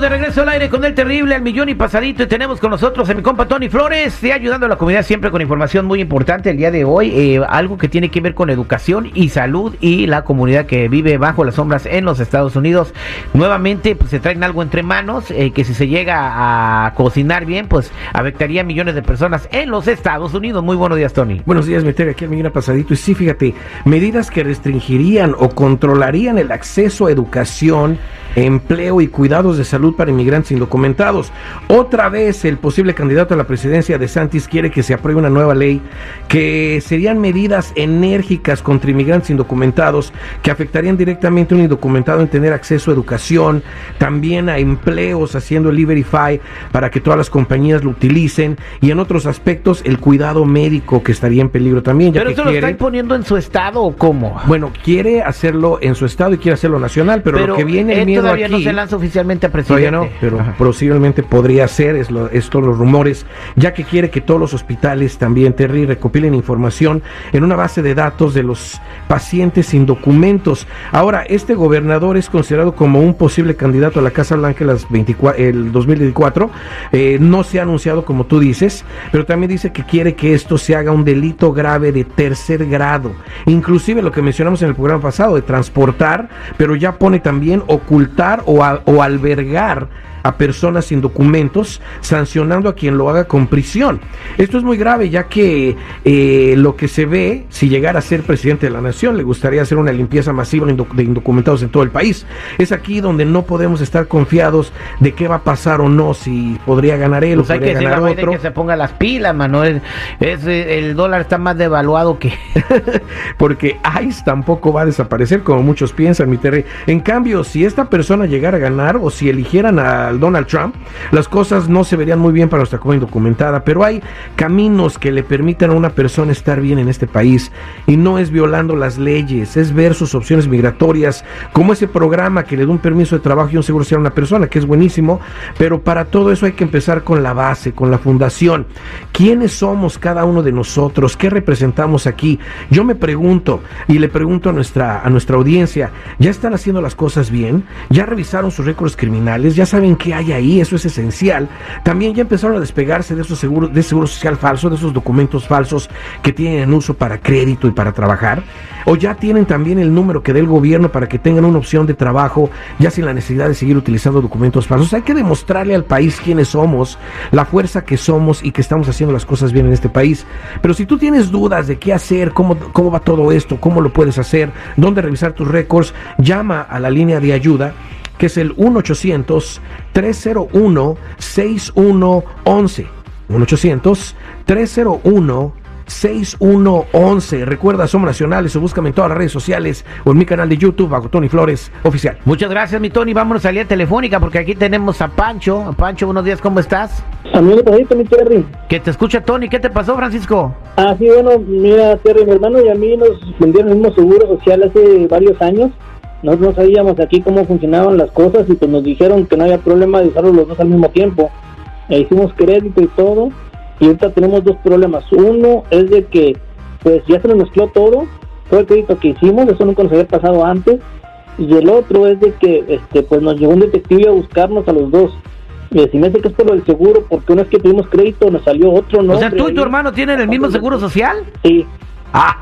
De regreso al aire con el terrible al millón y pasadito y tenemos con nosotros a mi compa Tony Flores, y ayudando a la comunidad siempre con información muy importante el día de hoy, eh, algo que tiene que ver con educación y salud y la comunidad que vive bajo las sombras en los Estados Unidos. Nuevamente pues, se traen algo entre manos eh, que si se llega a cocinar bien pues afectaría a millones de personas en los Estados Unidos. Muy buenos días Tony. Buenos días, meter aquí al millón y pasadito y sí, fíjate, medidas que restringirían o controlarían el acceso a educación empleo y cuidados de salud para inmigrantes indocumentados. Otra vez el posible candidato a la presidencia de Santis quiere que se apruebe una nueva ley que serían medidas enérgicas contra inmigrantes indocumentados que afectarían directamente a un indocumentado en tener acceso a educación, también a empleos haciendo el Liberify para que todas las compañías lo utilicen y en otros aspectos el cuidado médico que estaría en peligro también. ¿Pero eso lo está imponiendo en su estado o cómo? Bueno, quiere hacerlo en su estado y quiere hacerlo nacional, pero, lo que viene el miedo todavía no se lanza oficialmente a presidente. Todavía no, pero posiblemente podría ser, es lo, estos los rumores, ya que quiere que todos los hospitales también, Terry, recopilen información en una base de datos de los pacientes sin documentos. Ahora, este gobernador es considerado como un posible candidato a la Casa Blanca las 24, el 2024. Eh, no se ha anunciado como tú dices, pero también dice que quiere que esto se haga un delito grave de tercer grado. Inclusive lo que mencionamos en el programa pasado de transportar, pero ya pone también ocultar o, a, o albergar a personas sin documentos, sancionando a quien lo haga con prisión. Esto es muy grave, ya que eh, lo que se ve, si llegara a ser presidente de la nación, le gustaría hacer una limpieza masiva de indocumentados en todo el país. Es aquí donde no podemos estar confiados de qué va a pasar o no, si podría ganar él pues o hay podría que ganar otro. que se ponga las pilas, mano. Es, es, el dólar está más devaluado que... Porque ICE tampoco va a desaparecer, como muchos piensan, mi Terry. En cambio, si esta persona llegara a ganar o si eligieran al Donald Trump, las cosas no se verían muy bien para nuestra comunidad indocumentada, pero hay caminos que le permitan a una persona estar bien en este país y no es violando las leyes, es ver sus opciones migratorias, como ese programa que le da un permiso de trabajo y un seguro a una persona, que es buenísimo, pero para todo eso hay que empezar con la base, con la fundación. ¿Quiénes somos cada uno de nosotros? ¿Qué representamos aquí? Yo me pregunto y le pregunto a nuestra, a nuestra audiencia, ¿ya están haciendo las cosas bien? ¿Ya revisaron sus récords criminales? ¿Ya saben qué hay ahí? Eso es esencial. También ya empezaron a despegarse de esos seguros, de seguro social falso, de esos documentos falsos que tienen en uso para crédito y para trabajar. O ya tienen también el número que dé el gobierno para que tengan una opción de trabajo, ya sin la necesidad de seguir utilizando documentos falsos. Hay que demostrarle al país quiénes somos, la fuerza que somos y que estamos haciendo las cosas bien en este país. Pero si tú tienes dudas de qué hacer, cómo, cómo va todo esto, cómo lo puedes hacer, dónde revisar tus récords, llama a la línea de ayuda que es el 1-800-301-6111. 1-800-301-6111. 6111. Recuerda, somos nacionales o búscame en todas las redes sociales o en mi canal de YouTube bajo Tony Flores Oficial. Muchas gracias, mi Tony. Vámonos a la telefónica porque aquí tenemos a Pancho. Pancho, buenos días, ¿cómo estás? Amigo, mi Terry. Que te escucha Tony. ¿Qué te pasó, Francisco? Ah, sí, bueno, mira, Terry, mi hermano y a mí nos vendieron el mismo seguro social hace varios años. Nosotros no sabíamos aquí cómo funcionaban las cosas y pues nos dijeron que no había problema de usarlos los dos al mismo tiempo. E hicimos crédito y todo y ahorita tenemos dos problemas. Uno es de que pues ya se nos mezcló todo, todo el crédito que hicimos, eso nunca nos había pasado antes. Y el otro es de que este pues nos llegó un detective a buscarnos a los dos. Y si me dice que es por lo del seguro, porque una vez que tuvimos crédito nos salió otro ¿no? O sea, ¿tú y tu hermano tienen el mismo seguro social? Sí. Ah,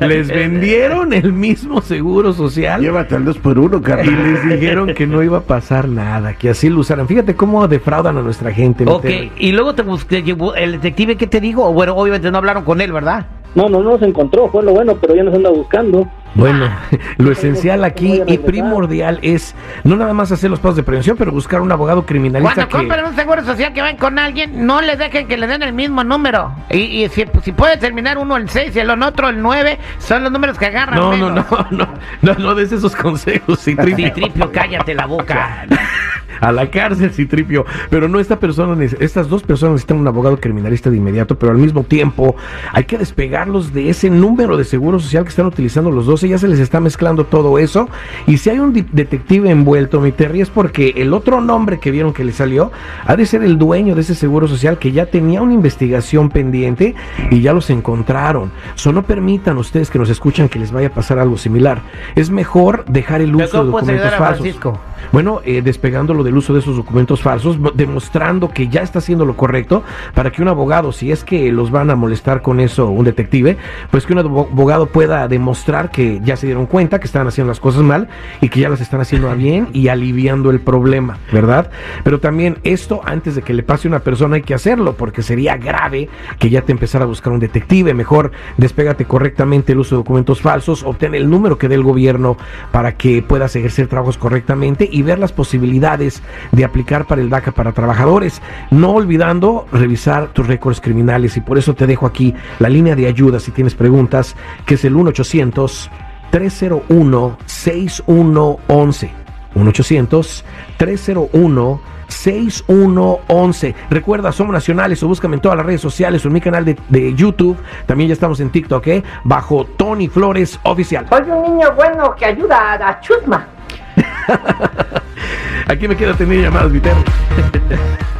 les vendieron el mismo seguro social. Llévate al dos por uno, Y les dijeron que no iba a pasar nada, que así lo usaran. Fíjate cómo defraudan a nuestra gente. Ok, y luego te busqué, el detective, ¿qué te digo? Bueno, obviamente no hablaron con él, ¿verdad? No, no, no se encontró, fue lo bueno, pero ya nos anda buscando. Bueno, lo esencial aquí y primordial es no nada más hacer los pasos de prevención, pero buscar un abogado criminalista Cuando que... compren un seguro social que van con alguien, no les dejen que le den el mismo número. Y, y si, si puede terminar uno el 6 y el otro el 9, son los números que agarran. No, no, menos. no, no, no, no des esos consejos, Citripio. Citripio, cállate la boca. A la cárcel, Citripio. Pero no, esta persona, estas dos personas necesitan un abogado criminalista de inmediato, pero al mismo tiempo hay que despegarlos de ese número de seguro social que están utilizando los dos. Ya se les está mezclando todo eso. Y si hay un detective envuelto, mi Terry, es porque el otro nombre que vieron que le salió ha de ser el dueño de ese seguro social que ya tenía una investigación pendiente y ya los encontraron. So, no permitan ustedes que nos escuchan que les vaya a pasar algo similar. Es mejor dejar el uso de ¿cómo puedes documentos falsos. Francisco? Bueno, eh, despegándolo del uso de esos documentos falsos, mo- demostrando que ya está haciendo lo correcto para que un abogado, si es que los van a molestar con eso, un detective, pues que un abo- abogado pueda demostrar que ya se dieron cuenta que están haciendo las cosas mal y que ya las están haciendo a bien y aliviando el problema, ¿verdad? Pero también esto, antes de que le pase a una persona, hay que hacerlo, porque sería grave que ya te empezara a buscar un detective. Mejor despégate correctamente el uso de documentos falsos, obtén el número que dé el gobierno para que puedas ejercer trabajos correctamente y ver las posibilidades de aplicar para el DACA para trabajadores, no olvidando revisar tus récords criminales y por eso te dejo aquí la línea de ayuda si tienes preguntas, que es el 1 800 301 6111 1 800 301 6111. Recuerda, somos nacionales o búscame en todas las redes sociales o en mi canal de, de YouTube. También ya estamos en TikTok, ¿eh? Bajo Tony Flores Oficial. Soy un niño bueno que ayuda a chusma. Aquí me queda tener llamadas, mi Terry.